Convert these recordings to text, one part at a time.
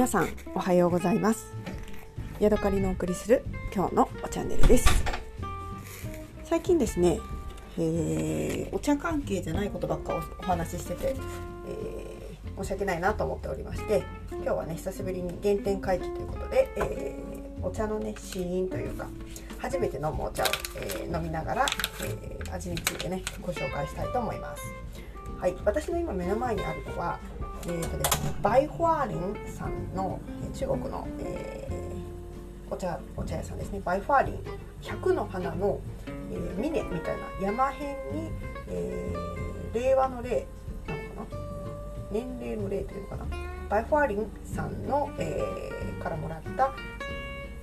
皆さんおはようございます。ヤドカリのお送りする今日のおチャンネルです。最近ですね、えー、お茶関係じゃないことばっかお話ししてて、えー、申し訳ないなと思っておりまして今日はね久しぶりに原点回帰ということで、えー、お茶のね試飲というか初めて飲むお茶を、え飲みながら、え味についてねご紹介したいと思います。はい私の今目の前にあるのはえーとですね、バイホアリンさんの中国の、えー、お茶お茶屋さんですね。バイファーリン100の花の、えー、峰みたいな山辺に、えー、令和の令なのかな？年齢の令というのかな？バイファーリンさんの、えー、からもらった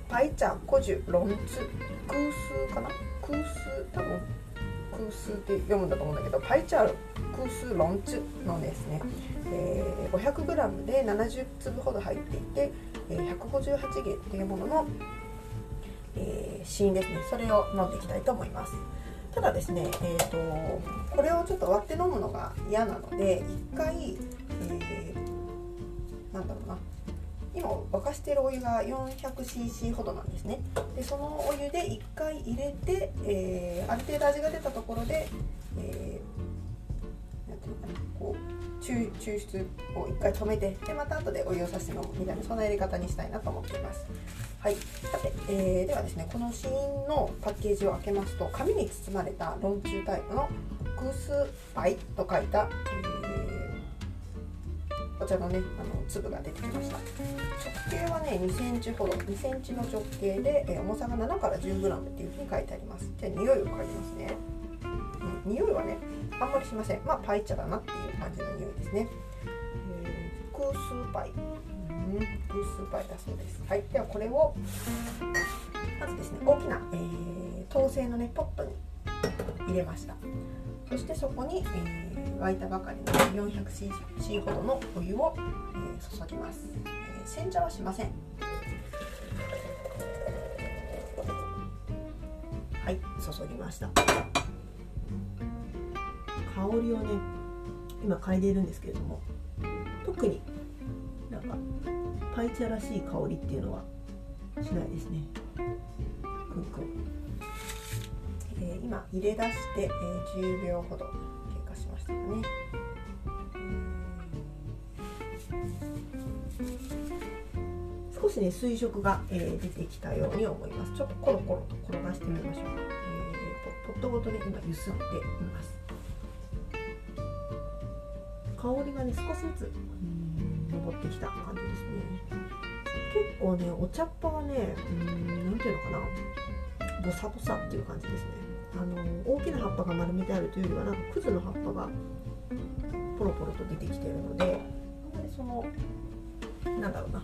パイチャコジュロンツ空数かな？空数多分空数って読むんだと思うんだけどパイチャ空数ロンツのですねえー、500g で70粒ほど入っていて、えー、158元というものの、えー、試飲ですね。それを飲んでいきたいと思います。ただですね、えーと、これをちょっと割って飲むのが嫌なので一回、えー、なんだろうな。今沸かしてるお湯が 400cc ほどなんですね。でそのお湯で1回入れて、えー、ある程度味が出たところで、えー、なんていうのかなこう抽抽出を1回止めてでまた後でお湯をさして飲むみたいなそんなやり方にしたいなと思っています。はい。さて、えー、ではですねこの試飲のパッケージを開けますと紙に包まれたロンチュータイプのクスパイと書いた、えー、茶のねあの粒が出てきました。直径はね2センチほど2センチの直径で、えー、重さが7から 10g っていうふうに書いてあります。じゃあ匂いを嗅ぎますね、うん、匂いはねあんまりしません。まあパイ茶だなっていう感じの匂いですね、えー、複数パイ。うん複数パイだそうです。はいではこれをまずですね大きな、えー、陶製のねポットに入れました。そしてそこに、えー、沸いたばかりの 400cc ほどのお湯を、えー、注ぎます、えー、煎茶はしません。はい注ぎました。香りをね今嗅いでいるんですけれども特になんかパイチャらしい香りっていうのはしないですね。くんくん、えー、今入れ出して、えー、10秒ほど経過しましたかね、少しね水色が、えー、出てきたように思います。ちょっとコロコロと転がしてみましょう、えー、ポットごとで今揺すっています。香りがね少しずつ上ってきた感じですね。結構ねお茶っ葉はねうん何ていうのかな。ボサボサっていう感じですね。あの大きな葉っぱが丸めてあるというよりはなんかクズの葉っぱがポロポロと出てきているのであんまりそのなんだろうな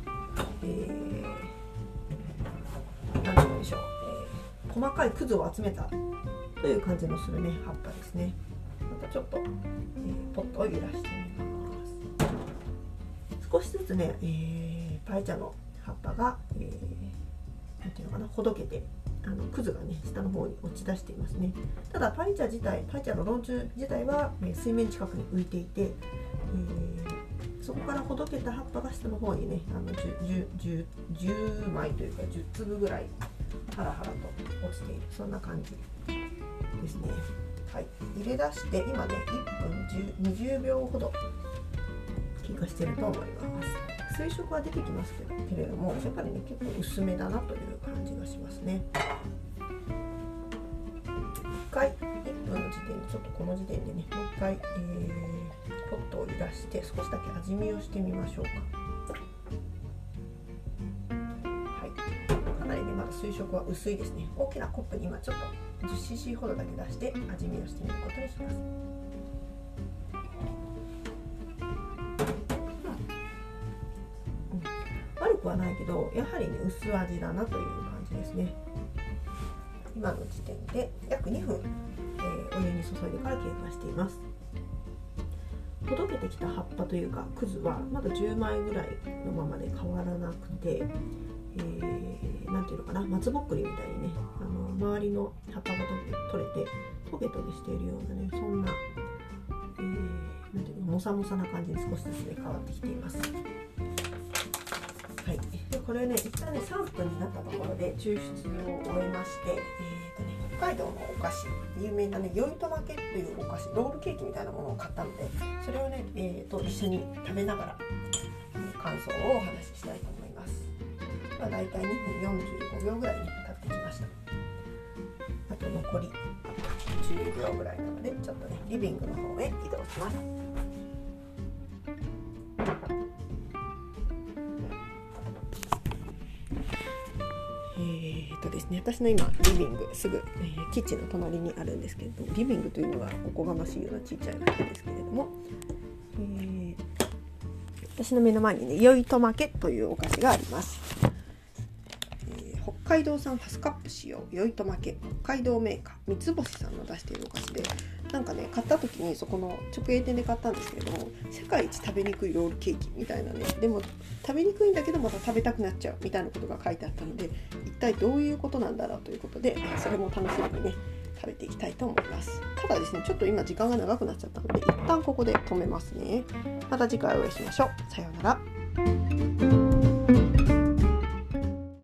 えー、なんて言うんでしょう、えー、細かいクズを集めたという感じのするね葉っぱですね。またちょっと、えー、ポットを揺らして少しずつね、えー、パイ茶の葉っぱが、えー、なんていうのかなほどけてあのくずがね下の方に落ち出していますね。ただパイ茶自体パイ茶の論中自体は、えー、水面近くに浮いていて、えー、そこからほどけた葉っぱが下の方にねあの 10, 10, 10枚というか10粒ぐらいハラハラと落ちている。そんな感じですね。はい。入れ出して今ね1分10 20秒ほど気がしてると思います。水色は出てきますけれどもやっぱりね結構薄めだなという感じがしますね。1回1分の時点でちょっとこの時点でねもう一回、えー、ポットを揺らして少しだけ味見をしてみましょうか。はい。かなりねまだ水色は薄いですね。大きなコップに今ちょっと 10cc ほどだけ出して味見をしてみることにします。くはないけどやはりね薄味だなという感じですね。今の時点で約2分、えー、お湯に注いでから経過しています。ほどけてきた葉っぱというかくずはまだ10枚ぐらいのままで変わらなくて何、えー、ていうのかな松ぼっくりみたいにねあの周りの葉っぱが取れてトゲトゲしているようなねそんな、えー、ていうのもさもさな感じで少しずつね変わってきています。これね一旦ね3分になったところで抽出を終えまして、えーとね、北海道のお菓子有名なね酔いとまけというお菓子ロールケーキみたいなものを買ったのでそれをね、えーと、一緒に食べながらえ感想をお話ししたいと思います。まあ、大体2分45秒ぐらいに経ってきました。あと残り10秒ぐらいなのでちょっとねリビングの方へ移動します。とですね。私の今リビングすぐ、えー、キッチンの隣にあるんですけれどもリビングというのはおこがましいようなちっちゃいわけですけれども、えー、私の目の前にね酔いとまけというお菓子があります、えー、北海道産ファスカップ使用酔いとまけ北海道メーカー三つ星さんの出しているお菓子でなんかね買った時にそこの直営店で買ったんですけれども世界一食べにくいロールケーキみたいなねでも食べにくいんだけどまた食べたくなっちゃうみたいなことが書いてあったので一体どういうことなんだろうということでそれも楽しみにね食べていきたいと思います。ただですねちょっと今時間が長くなっちゃったので一旦ここで止めますね。また次回お会いしましょう。さようなら。